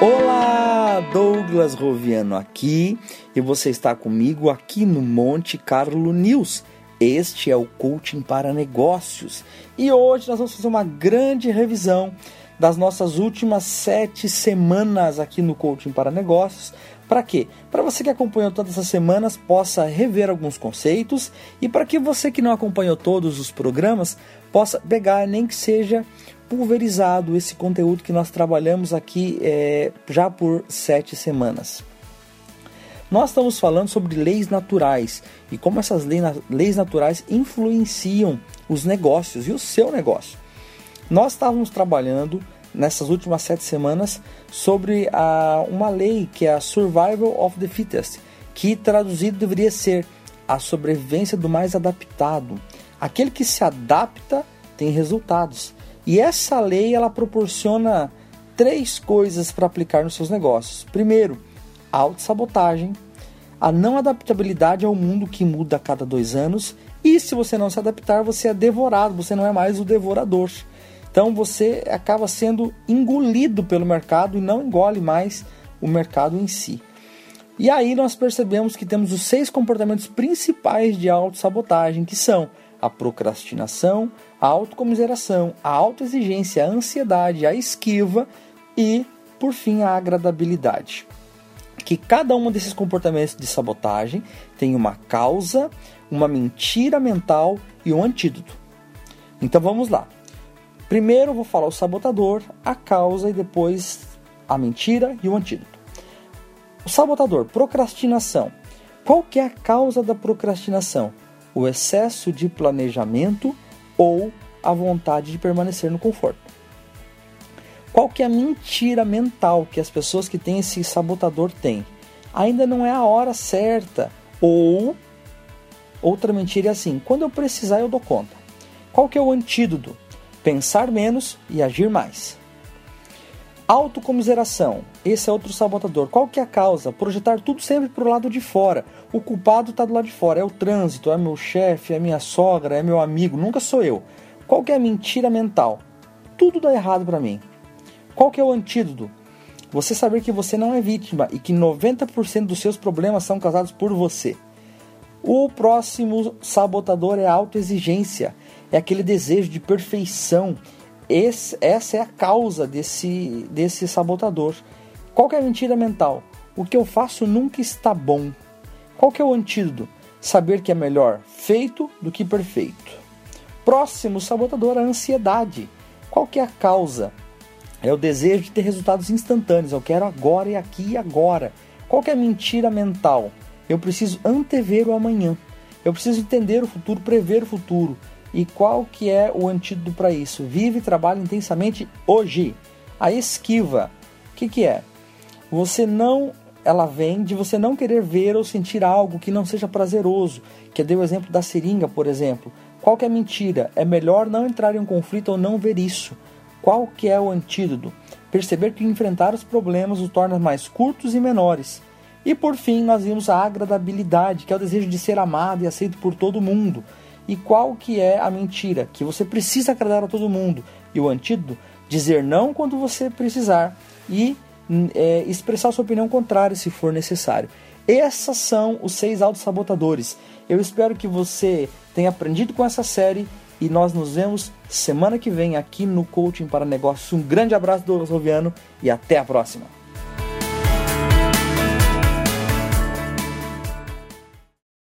Olá, Douglas Roviano aqui e você está comigo aqui no Monte Carlo News. Este é o Coaching para Negócios e hoje nós vamos fazer uma grande revisão das nossas últimas sete semanas aqui no Coaching para Negócios. Para quê? Para você que acompanhou todas essas semanas possa rever alguns conceitos e para que você que não acompanhou todos os programas possa pegar, nem que seja pulverizado, esse conteúdo que nós trabalhamos aqui é, já por sete semanas. Nós estamos falando sobre leis naturais e como essas leis naturais influenciam os negócios e o seu negócio. Nós estávamos trabalhando nessas últimas sete semanas sobre a, uma lei que é a Survival of the Fittest, que traduzido deveria ser a sobrevivência do mais adaptado. Aquele que se adapta tem resultados. E essa lei ela proporciona três coisas para aplicar nos seus negócios. Primeiro, a autossabotagem, a não adaptabilidade ao mundo que muda a cada dois anos. E se você não se adaptar, você é devorado, você não é mais o devorador. Então você acaba sendo engolido pelo mercado e não engole mais o mercado em si. E aí nós percebemos que temos os seis comportamentos principais de autossabotagem, que são a procrastinação, a autocomiseração, a autoexigência, a ansiedade, a esquiva e, por fim, a agradabilidade que cada um desses comportamentos de sabotagem tem uma causa, uma mentira mental e um antídoto. Então vamos lá. Primeiro vou falar o sabotador, a causa e depois a mentira e o antídoto. O sabotador, procrastinação. Qual que é a causa da procrastinação? O excesso de planejamento ou a vontade de permanecer no conforto. Qual que é a mentira mental que as pessoas que têm esse sabotador têm? Ainda não é a hora certa. Ou outra mentira é assim: quando eu precisar eu dou conta. Qual que é o antídoto? Pensar menos e agir mais. Autocomiseração. Esse é outro sabotador. Qual que é a causa? Projetar tudo sempre para o lado de fora. O culpado está do lado de fora. É o trânsito, é meu chefe, é minha sogra, é meu amigo. Nunca sou eu. Qual que é a mentira mental? Tudo dá errado para mim. Qual que é o antídoto? Você saber que você não é vítima e que 90% dos seus problemas são causados por você. O próximo sabotador é a autoexigência, é aquele desejo de perfeição. Esse, essa é a causa desse, desse sabotador. Qual que é a mentira mental? O que eu faço nunca está bom. Qual que é o antídoto? Saber que é melhor feito do que perfeito. Próximo sabotador, a ansiedade. Qual que é a causa? É o desejo de ter resultados instantâneos. Eu quero agora e aqui e agora. Qual que é a mentira mental? Eu preciso antever o amanhã. Eu preciso entender o futuro, prever o futuro. E qual que é o antídoto para isso? Vive e trabalha intensamente hoje. A esquiva, o que, que é? Você não, ela vem de você não querer ver ou sentir algo que não seja prazeroso. Que deu o exemplo da seringa, por exemplo. Qual que é a mentira? É melhor não entrar em um conflito ou não ver isso. Qual que é o antídoto? Perceber que enfrentar os problemas os torna mais curtos e menores. E por fim, nós vimos a agradabilidade, que é o desejo de ser amado e aceito por todo mundo. E qual que é a mentira? Que você precisa agradar a todo mundo. E o antídoto? Dizer não quando você precisar e é, expressar sua opinião contrária se for necessário. Essas são os seis autossabotadores. Eu espero que você tenha aprendido com essa série e nós nos vemos semana que vem aqui no Coaching para Negócios. Um grande abraço do Roviano e até a próxima.